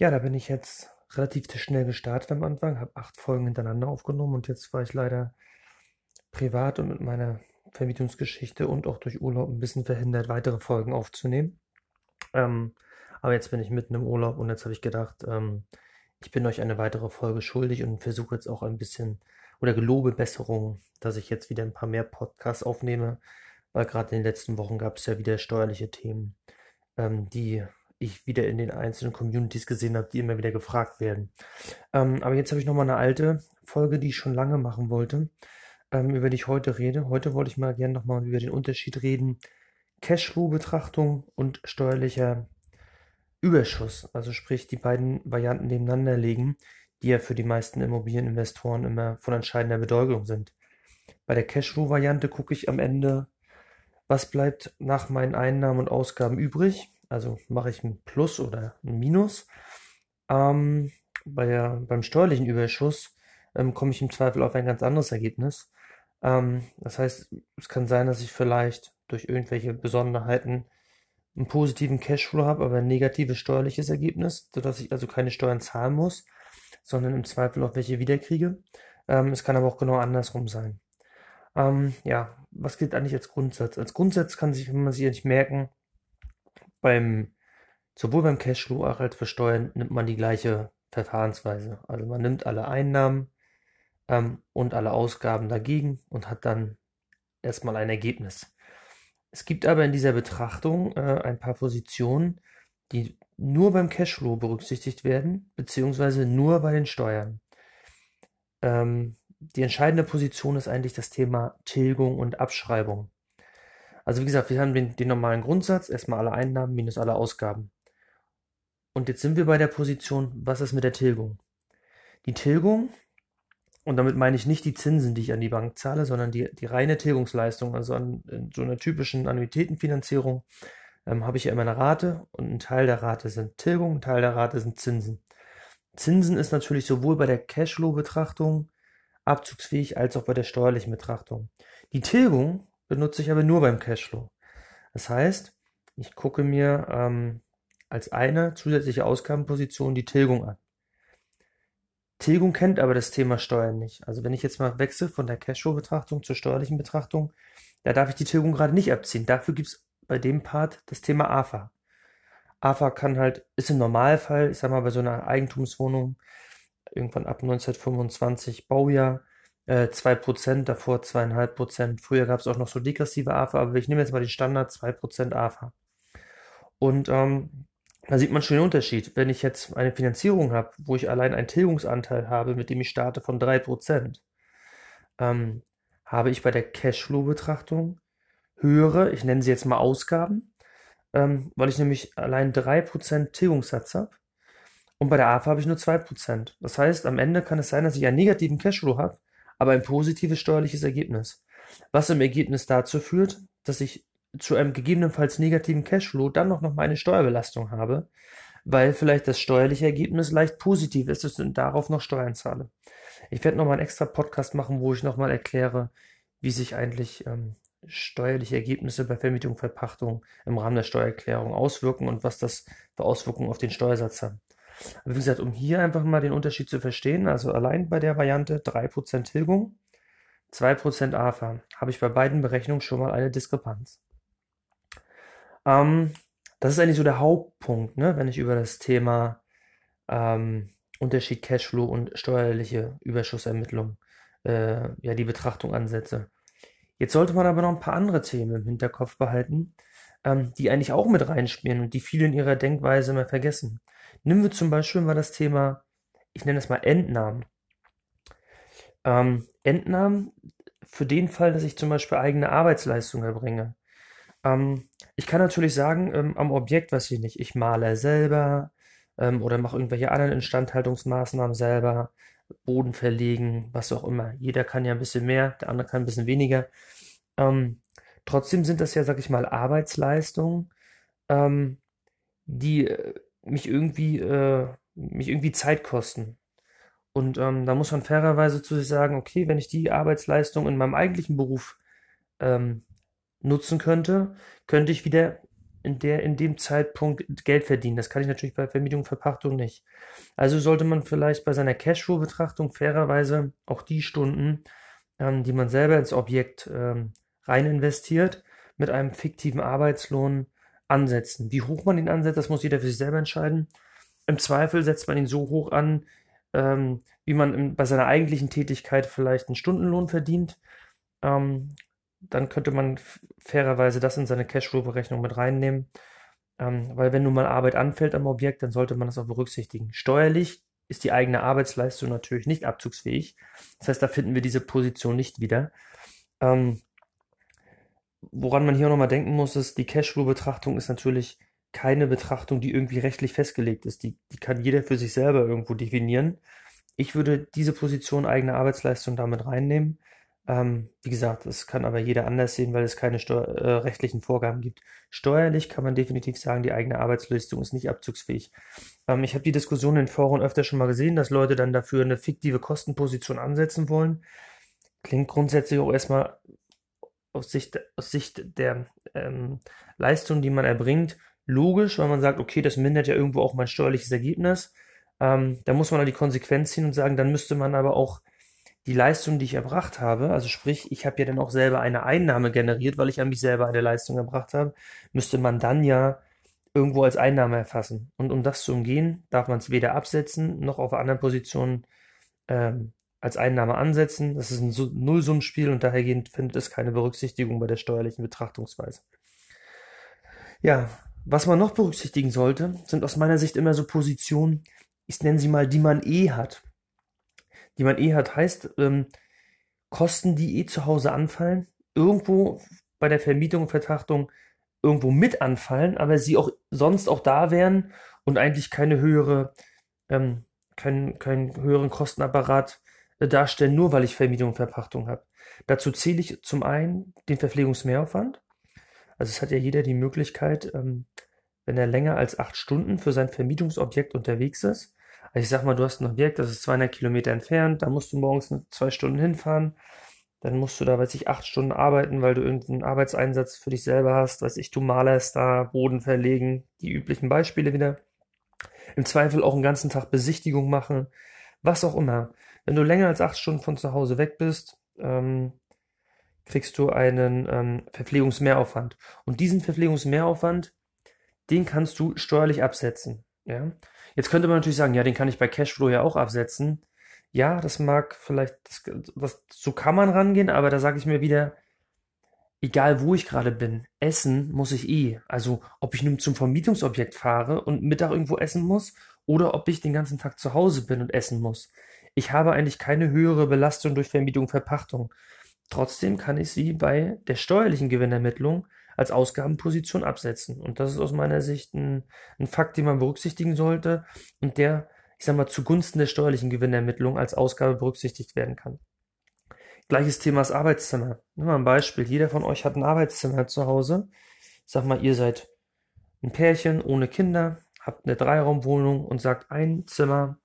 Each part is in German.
Ja, da bin ich jetzt relativ schnell gestartet am Anfang, habe acht Folgen hintereinander aufgenommen und jetzt war ich leider privat und mit meiner Vermietungsgeschichte und auch durch Urlaub ein bisschen verhindert, weitere Folgen aufzunehmen. Ähm, aber jetzt bin ich mitten im Urlaub und jetzt habe ich gedacht, ähm, ich bin euch eine weitere Folge schuldig und versuche jetzt auch ein bisschen oder gelobe Besserung, dass ich jetzt wieder ein paar mehr Podcasts aufnehme, weil gerade in den letzten Wochen gab es ja wieder steuerliche Themen, ähm, die ich wieder in den einzelnen Communities gesehen habe, die immer wieder gefragt werden. Ähm, aber jetzt habe ich nochmal eine alte Folge, die ich schon lange machen wollte, ähm, über die ich heute rede. Heute wollte ich mal gerne nochmal über den Unterschied reden. Cashflow-Betrachtung und steuerlicher Überschuss. Also sprich die beiden Varianten nebeneinander legen, die ja für die meisten Immobilieninvestoren immer von entscheidender Bedeutung sind. Bei der Cashflow-Variante gucke ich am Ende, was bleibt nach meinen Einnahmen und Ausgaben übrig also mache ich ein Plus oder ein Minus. Ähm, bei beim steuerlichen Überschuss ähm, komme ich im Zweifel auf ein ganz anderes Ergebnis. Ähm, das heißt, es kann sein, dass ich vielleicht durch irgendwelche Besonderheiten einen positiven Cashflow habe, aber ein negatives steuerliches Ergebnis, sodass ich also keine Steuern zahlen muss, sondern im Zweifel auch welche wiederkriege. Ähm, es kann aber auch genau andersrum sein. Ähm, ja, was gilt eigentlich als Grundsatz? Als Grundsatz kann sich, wenn man sich nicht merken, beim, sowohl beim Cashflow als auch für Steuern nimmt man die gleiche Verfahrensweise. Also man nimmt alle Einnahmen ähm, und alle Ausgaben dagegen und hat dann erstmal ein Ergebnis. Es gibt aber in dieser Betrachtung äh, ein paar Positionen, die nur beim Cashflow berücksichtigt werden, beziehungsweise nur bei den Steuern. Ähm, die entscheidende Position ist eigentlich das Thema Tilgung und Abschreibung. Also wie gesagt, wir haben den, den normalen Grundsatz, erstmal alle Einnahmen minus alle Ausgaben. Und jetzt sind wir bei der Position, was ist mit der Tilgung? Die Tilgung, und damit meine ich nicht die Zinsen, die ich an die Bank zahle, sondern die, die reine Tilgungsleistung, also an so einer typischen Annuitätenfinanzierung, ähm, habe ich ja immer eine Rate und ein Teil der Rate sind Tilgung, ein Teil der Rate sind Zinsen. Zinsen ist natürlich sowohl bei der Cashflow-Betrachtung abzugsfähig als auch bei der steuerlichen Betrachtung. Die Tilgung benutze ich aber nur beim Cashflow. Das heißt, ich gucke mir ähm, als eine zusätzliche Ausgabenposition die Tilgung an. Tilgung kennt aber das Thema Steuern nicht. Also wenn ich jetzt mal wechsle von der Cashflow-Betrachtung zur steuerlichen Betrachtung, da darf ich die Tilgung gerade nicht abziehen. Dafür gibt es bei dem Part das Thema AFA. AFA kann halt, ist im Normalfall, ich sag mal, bei so einer Eigentumswohnung irgendwann ab 1925 Baujahr, äh, 2%, davor 2,5%. Früher gab es auch noch so degressive AFA, aber ich nehme jetzt mal den Standard 2% AFA. Und ähm, da sieht man schon den Unterschied. Wenn ich jetzt eine Finanzierung habe, wo ich allein einen Tilgungsanteil habe, mit dem ich starte von 3%, ähm, habe ich bei der Cashflow-Betrachtung höhere, ich nenne sie jetzt mal Ausgaben, ähm, weil ich nämlich allein 3% Tilgungssatz habe. Und bei der AFA habe ich nur 2%. Das heißt, am Ende kann es sein, dass ich einen negativen Cashflow habe, aber ein positives steuerliches Ergebnis. Was im Ergebnis dazu führt, dass ich zu einem gegebenenfalls negativen Cashflow dann noch, noch meine Steuerbelastung habe, weil vielleicht das steuerliche Ergebnis leicht positiv ist und darauf noch Steuern zahle. Ich werde nochmal einen extra Podcast machen, wo ich nochmal erkläre, wie sich eigentlich ähm, steuerliche Ergebnisse bei Vermietung Verpachtung im Rahmen der Steuererklärung auswirken und was das für Auswirkungen auf den Steuersatz hat. Aber wie gesagt, um hier einfach mal den Unterschied zu verstehen, also allein bei der Variante 3% Tilgung, 2% AFA, habe ich bei beiden Berechnungen schon mal eine Diskrepanz. Ähm, das ist eigentlich so der Hauptpunkt, ne, wenn ich über das Thema ähm, Unterschied Cashflow und steuerliche Überschussermittlung äh, ja die Betrachtung ansetze. Jetzt sollte man aber noch ein paar andere Themen im Hinterkopf behalten, ähm, die eigentlich auch mit reinspielen und die viele in ihrer Denkweise immer vergessen. Nehmen wir zum Beispiel mal das Thema, ich nenne es mal Entnahmen. Ähm, Entnahmen für den Fall, dass ich zum Beispiel eigene Arbeitsleistung erbringe. Ähm, ich kann natürlich sagen, ähm, am Objekt, was ich nicht, ich male selber ähm, oder mache irgendwelche anderen Instandhaltungsmaßnahmen selber, Boden verlegen, was auch immer. Jeder kann ja ein bisschen mehr, der andere kann ein bisschen weniger. Ähm, trotzdem sind das ja, sag ich mal, Arbeitsleistungen, ähm, die äh, mich irgendwie, äh, mich irgendwie Zeit kosten. Und ähm, da muss man fairerweise zu sich sagen, okay, wenn ich die Arbeitsleistung in meinem eigentlichen Beruf ähm, nutzen könnte, könnte ich wieder in der, in dem Zeitpunkt Geld verdienen. Das kann ich natürlich bei Vermietung und Verpachtung nicht. Also sollte man vielleicht bei seiner Cashflow-Betrachtung fairerweise auch die Stunden, ähm, die man selber ins Objekt ähm, rein investiert, mit einem fiktiven Arbeitslohn ansetzen. Wie hoch man ihn ansetzt, das muss jeder für sich selber entscheiden. Im Zweifel setzt man ihn so hoch an, ähm, wie man in, bei seiner eigentlichen Tätigkeit vielleicht einen Stundenlohn verdient. Ähm, dann könnte man fairerweise das in seine Cashflow-Berechnung mit reinnehmen. Ähm, weil wenn nun mal Arbeit anfällt am Objekt, dann sollte man das auch berücksichtigen. Steuerlich ist die eigene Arbeitsleistung natürlich nicht abzugsfähig. Das heißt, da finden wir diese Position nicht wieder. Ähm, woran man hier nochmal denken muss, ist, die Cashflow-Betrachtung ist natürlich keine Betrachtung, die irgendwie rechtlich festgelegt ist. Die, die kann jeder für sich selber irgendwo definieren. Ich würde diese Position eigene Arbeitsleistung damit reinnehmen. Ähm, wie gesagt, das kann aber jeder anders sehen, weil es keine Steu äh, rechtlichen Vorgaben gibt. Steuerlich kann man definitiv sagen, die eigene Arbeitsleistung ist nicht abzugsfähig. Ähm, ich habe die Diskussion in Foren öfter schon mal gesehen, dass Leute dann dafür eine fiktive Kostenposition ansetzen wollen. Klingt grundsätzlich auch erstmal aus Sicht, aus Sicht der ähm, Leistung, die man erbringt, logisch, weil man sagt, okay, das mindert ja irgendwo auch mein steuerliches Ergebnis. Ähm, da muss man dann die Konsequenz ziehen und sagen, dann müsste man aber auch die Leistung, die ich erbracht habe, also sprich, ich habe ja dann auch selber eine Einnahme generiert, weil ich an mich selber eine Leistung erbracht habe, müsste man dann ja irgendwo als Einnahme erfassen. Und um das zu umgehen, darf man es weder absetzen noch auf anderen Positionen ähm, als Einnahme ansetzen. Das ist ein Nullsummspiel und dahergehend findet es keine Berücksichtigung bei der steuerlichen Betrachtungsweise. Ja, was man noch berücksichtigen sollte, sind aus meiner Sicht immer so Positionen, ich nenne sie mal, die man eh hat. Die man eh hat, heißt ähm, Kosten, die eh zu Hause anfallen, irgendwo bei der Vermietung und Vertrachtung irgendwo mit anfallen, aber sie auch sonst auch da wären und eigentlich keine höhere, ähm, keinen, keinen höheren Kostenapparat darstellen, nur weil ich Vermietung und Verpachtung habe. Dazu zähle ich zum einen den Verpflegungsmehraufwand. Also es hat ja jeder die Möglichkeit, ähm, wenn er länger als acht Stunden für sein Vermietungsobjekt unterwegs ist. Also ich sag mal, du hast ein Objekt, das ist 200 Kilometer entfernt, da musst du morgens zwei Stunden hinfahren. Dann musst du da, weiß ich, acht Stunden arbeiten, weil du irgendeinen Arbeitseinsatz für dich selber hast. Weiß ich, du malerst da, Boden verlegen, die üblichen Beispiele wieder. Im Zweifel auch einen ganzen Tag Besichtigung machen, was auch immer. Wenn du länger als acht Stunden von zu Hause weg bist, ähm, kriegst du einen ähm, Verpflegungsmehraufwand. Und diesen Verpflegungsmehraufwand, den kannst du steuerlich absetzen. Ja? Jetzt könnte man natürlich sagen, ja, den kann ich bei Cashflow ja auch absetzen. Ja, das mag vielleicht, das, das, so kann man rangehen, aber da sage ich mir wieder, egal wo ich gerade bin, essen muss ich eh. Also ob ich nun zum Vermietungsobjekt fahre und Mittag irgendwo essen muss oder ob ich den ganzen Tag zu Hause bin und essen muss ich habe eigentlich keine höhere Belastung durch Vermietung, Verpachtung. Trotzdem kann ich sie bei der steuerlichen Gewinnermittlung als Ausgabenposition absetzen. Und das ist aus meiner Sicht ein, ein Fakt, den man berücksichtigen sollte und der, ich sag mal, zugunsten der steuerlichen Gewinnermittlung als Ausgabe berücksichtigt werden kann. Gleiches Thema ist Arbeitszimmer. Nimm mal ein Beispiel. Jeder von euch hat ein Arbeitszimmer zu Hause. Ich sag mal, ihr seid ein Pärchen ohne Kinder, habt eine Dreiraumwohnung und sagt, ein Zimmer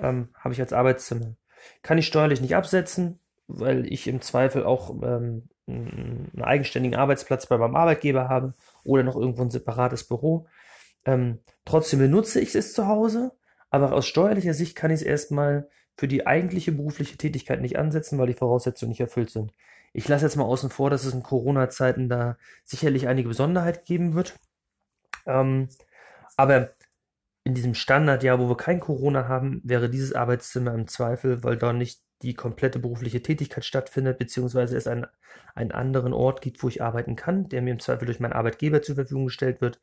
ähm, habe ich als Arbeitszimmer. Kann ich steuerlich nicht absetzen, weil ich im Zweifel auch ähm, einen eigenständigen Arbeitsplatz bei meinem Arbeitgeber habe oder noch irgendwo ein separates Büro. Ähm, trotzdem benutze ich es zu Hause, aber aus steuerlicher Sicht kann ich es erstmal für die eigentliche berufliche Tätigkeit nicht ansetzen, weil die Voraussetzungen nicht erfüllt sind. Ich lasse jetzt mal außen vor, dass es in Corona-Zeiten da sicherlich einige Besonderheit geben wird. Ähm, aber in diesem Standardjahr, wo wir kein Corona haben, wäre dieses Arbeitszimmer im Zweifel, weil da nicht die komplette berufliche Tätigkeit stattfindet, beziehungsweise es einen, einen anderen Ort gibt, wo ich arbeiten kann, der mir im Zweifel durch meinen Arbeitgeber zur Verfügung gestellt wird,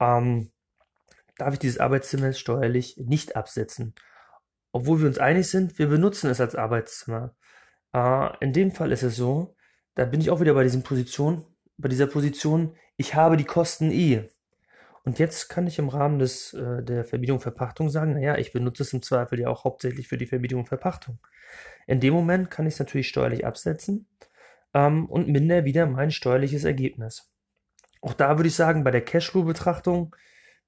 ähm, darf ich dieses Arbeitszimmer steuerlich nicht absetzen. Obwohl wir uns einig sind, wir benutzen es als Arbeitszimmer. Äh, in dem Fall ist es so, da bin ich auch wieder bei diesen Position, bei dieser Position, ich habe die Kosten eh. Und jetzt kann ich im Rahmen des, äh, der Vermietung Verpachtung sagen, naja, ich benutze es im Zweifel ja auch hauptsächlich für die Vermietung Verpachtung. In dem Moment kann ich es natürlich steuerlich absetzen ähm, und minder wieder mein steuerliches Ergebnis. Auch da würde ich sagen, bei der Cashflow-Betrachtung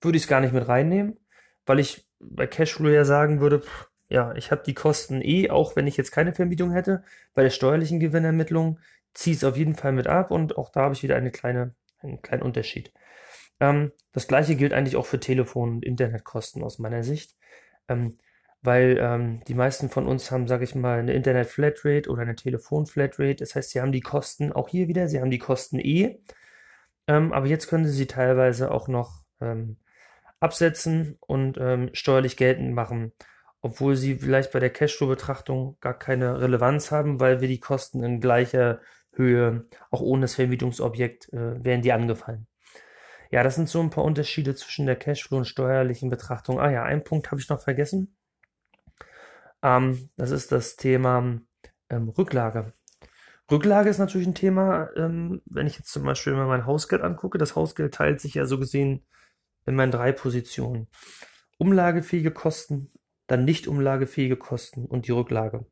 würde ich es gar nicht mit reinnehmen, weil ich bei Cashflow ja sagen würde, pff, ja, ich habe die Kosten eh, auch wenn ich jetzt keine Vermietung hätte. Bei der steuerlichen Gewinnermittlung ziehe ich es auf jeden Fall mit ab und auch da habe ich wieder eine kleine, einen kleinen Unterschied. Ähm, das gleiche gilt eigentlich auch für Telefon- und Internetkosten aus meiner Sicht, ähm, weil ähm, die meisten von uns haben, sage ich mal, eine Internet-Flatrate oder eine Telefon-Flatrate. Das heißt, sie haben die Kosten auch hier wieder, sie haben die Kosten eh, ähm, aber jetzt können sie sie teilweise auch noch ähm, absetzen und ähm, steuerlich geltend machen, obwohl sie vielleicht bei der Cashflow-Betrachtung gar keine Relevanz haben, weil wir die Kosten in gleicher Höhe, auch ohne das Vermietungsobjekt, äh, werden die angefallen. Ja, das sind so ein paar Unterschiede zwischen der Cashflow und steuerlichen Betrachtung. Ah ja, einen Punkt habe ich noch vergessen. Ähm, das ist das Thema ähm, Rücklage. Rücklage ist natürlich ein Thema, ähm, wenn ich jetzt zum Beispiel mal mein Hausgeld angucke. Das Hausgeld teilt sich ja so gesehen in meinen drei Positionen. Umlagefähige Kosten, dann nicht umlagefähige Kosten und die Rücklage.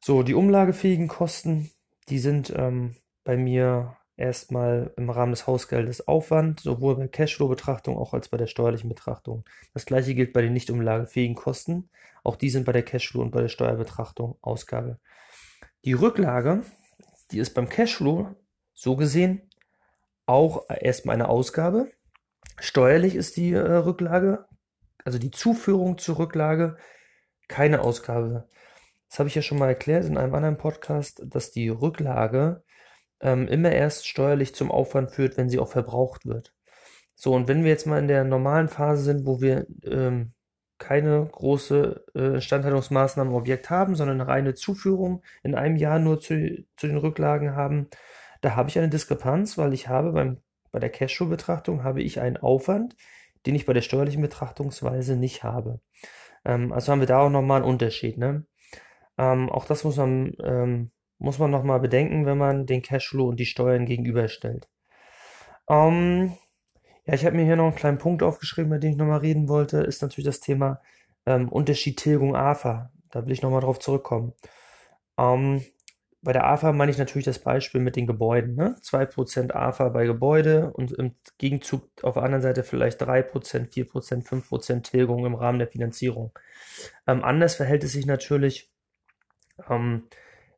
So, die umlagefähigen Kosten, die sind ähm, bei mir erstmal im Rahmen des Hausgeldes Aufwand, sowohl bei Cashflow-Betrachtung auch als bei der steuerlichen Betrachtung. Das gleiche gilt bei den nicht umlagefähigen Kosten. Auch die sind bei der Cashflow und bei der Steuerbetrachtung Ausgabe. Die Rücklage, die ist beim Cashflow so gesehen auch erstmal eine Ausgabe. Steuerlich ist die äh, Rücklage, also die Zuführung zur Rücklage, keine Ausgabe. Das habe ich ja schon mal erklärt in einem anderen Podcast, dass die Rücklage ähm, immer erst steuerlich zum Aufwand führt, wenn sie auch verbraucht wird. So, und wenn wir jetzt mal in der normalen Phase sind, wo wir ähm, keine große äh, Instandhaltungsmaßnahmen im Objekt haben, sondern eine reine Zuführung in einem Jahr nur zu, zu den Rücklagen haben, da habe ich eine Diskrepanz, weil ich habe beim, bei der Cashflow-Betrachtung habe ich einen Aufwand, den ich bei der steuerlichen Betrachtungsweise nicht habe. Ähm, also haben wir da auch nochmal einen Unterschied. Ne? Ähm, auch das muss man ähm, muss man nochmal bedenken, wenn man den Cashflow und die Steuern gegenüberstellt. Ähm, ja, ich habe mir hier noch einen kleinen Punkt aufgeschrieben, über den ich nochmal reden wollte, ist natürlich das Thema ähm, Unterschied Tilgung AFA. Da will ich nochmal drauf zurückkommen. Ähm, bei der AFA meine ich natürlich das Beispiel mit den Gebäuden. Ne? 2% AFA bei Gebäude und im Gegenzug auf der anderen Seite vielleicht 3%, 4%, 5% Tilgung im Rahmen der Finanzierung. Ähm, anders verhält es sich natürlich ähm,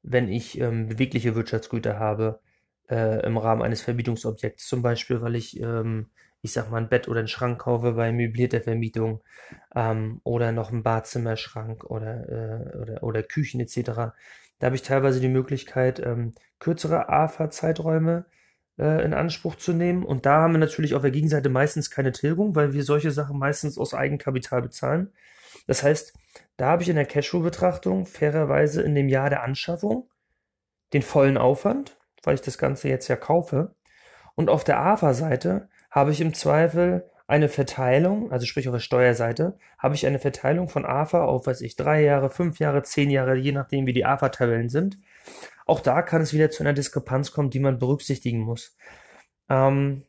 wenn ich ähm, bewegliche Wirtschaftsgüter habe äh, im Rahmen eines Vermietungsobjekts. Zum Beispiel, weil ich, ähm, ich sag mal, ein Bett oder einen Schrank kaufe bei möblierter Vermietung ähm, oder noch einen Badzimmerschrank oder, äh, oder, oder Küchen etc. Da habe ich teilweise die Möglichkeit, ähm, kürzere AFA-Zeiträume äh, in Anspruch zu nehmen. Und da haben wir natürlich auf der Gegenseite meistens keine Tilgung, weil wir solche Sachen meistens aus Eigenkapital bezahlen. Das heißt, da habe ich in der Cashflow-Betrachtung fairerweise in dem Jahr der Anschaffung den vollen Aufwand, weil ich das Ganze jetzt ja kaufe. Und auf der AFA-Seite habe ich im Zweifel eine Verteilung, also sprich auf der Steuerseite, habe ich eine Verteilung von AFA auf, weiß ich, drei Jahre, fünf Jahre, zehn Jahre, je nachdem, wie die AFA-Tabellen sind. Auch da kann es wieder zu einer Diskrepanz kommen, die man berücksichtigen muss. Ähm,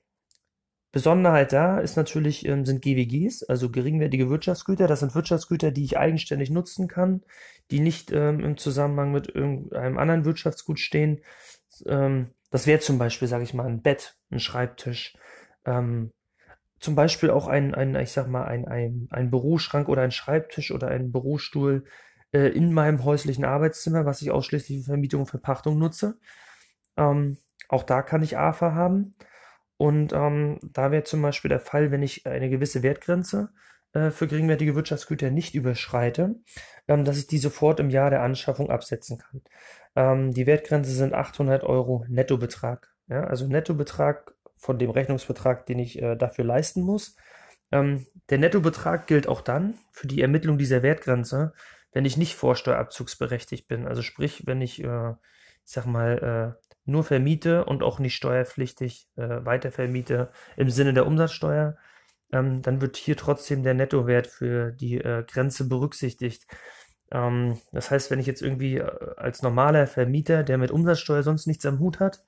Besonderheit da ist natürlich, ähm, sind GWGs, also geringwertige Wirtschaftsgüter. Das sind Wirtschaftsgüter, die ich eigenständig nutzen kann, die nicht ähm, im Zusammenhang mit irgendeinem anderen Wirtschaftsgut stehen. Ähm, das wäre zum Beispiel, sage ich mal, ein Bett, ein Schreibtisch, ähm, zum Beispiel auch ein, ein ich sag mal, ein, ein, ein Büroschrank oder ein Schreibtisch oder ein Bürostuhl äh, in meinem häuslichen Arbeitszimmer, was ich ausschließlich für Vermietung und Verpachtung nutze. Ähm, auch da kann ich AFA haben. Und ähm, da wäre zum Beispiel der Fall, wenn ich eine gewisse Wertgrenze äh, für geringwertige Wirtschaftsgüter nicht überschreite, ähm, dass ich die sofort im Jahr der Anschaffung absetzen kann. Ähm, die Wertgrenze sind 800 Euro Nettobetrag. Ja? Also Nettobetrag von dem Rechnungsbetrag, den ich äh, dafür leisten muss. Ähm, der Nettobetrag gilt auch dann für die Ermittlung dieser Wertgrenze, wenn ich nicht vorsteuerabzugsberechtigt bin. Also sprich, wenn ich, äh, ich sag mal, äh, nur vermiete und auch nicht steuerpflichtig äh, weitervermiete im Sinne der Umsatzsteuer, ähm, dann wird hier trotzdem der Nettowert für die äh, Grenze berücksichtigt. Ähm, das heißt, wenn ich jetzt irgendwie äh, als normaler Vermieter, der mit Umsatzsteuer sonst nichts am Hut hat,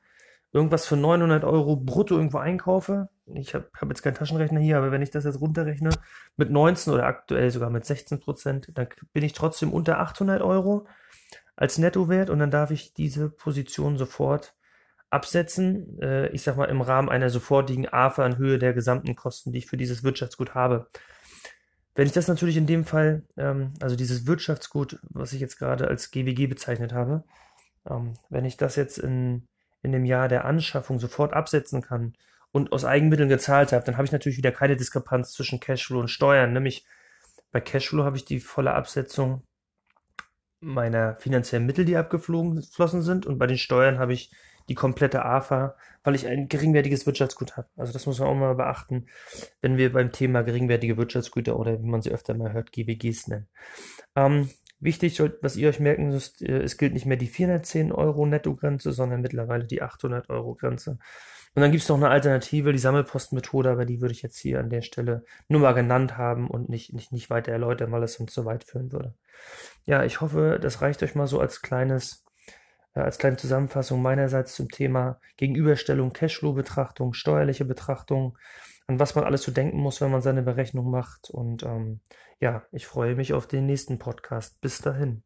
irgendwas für 900 Euro brutto irgendwo einkaufe, ich habe hab jetzt keinen Taschenrechner hier, aber wenn ich das jetzt runterrechne mit 19 oder aktuell sogar mit 16 Prozent, dann bin ich trotzdem unter 800 Euro als Nettowert und dann darf ich diese Position sofort absetzen, äh, ich sag mal im Rahmen einer sofortigen AFA in Höhe der gesamten Kosten, die ich für dieses Wirtschaftsgut habe. Wenn ich das natürlich in dem Fall, ähm, also dieses Wirtschaftsgut, was ich jetzt gerade als GWG bezeichnet habe, ähm, wenn ich das jetzt in, in dem Jahr der Anschaffung sofort absetzen kann und aus Eigenmitteln gezahlt habe, dann habe ich natürlich wieder keine Diskrepanz zwischen Cashflow und Steuern. Nämlich bei Cashflow habe ich die volle Absetzung meiner finanziellen Mittel, die abgeflossen sind, und bei den Steuern habe ich die komplette AFA, weil ich ein geringwertiges Wirtschaftsgut habe. Also das muss man auch mal beachten, wenn wir beim Thema geringwertige Wirtschaftsgüter oder wie man sie öfter mal hört, GWGs nennen. Ähm, wichtig, was ihr euch merken müsst, äh, es gilt nicht mehr die 410 Euro Nettogrenze, sondern mittlerweile die 800 Euro Grenze. Und dann gibt es noch eine Alternative, die Sammelpostenmethode, aber die würde ich jetzt hier an der Stelle nur mal genannt haben und nicht, nicht, nicht weiter erläutern, weil es uns zu weit führen würde. Ja, ich hoffe, das reicht euch mal so als kleines, äh, als kleine Zusammenfassung meinerseits zum Thema Gegenüberstellung, Cashflow-Betrachtung, steuerliche Betrachtung, an was man alles zu denken muss, wenn man seine Berechnung macht. Und ähm, ja, ich freue mich auf den nächsten Podcast. Bis dahin.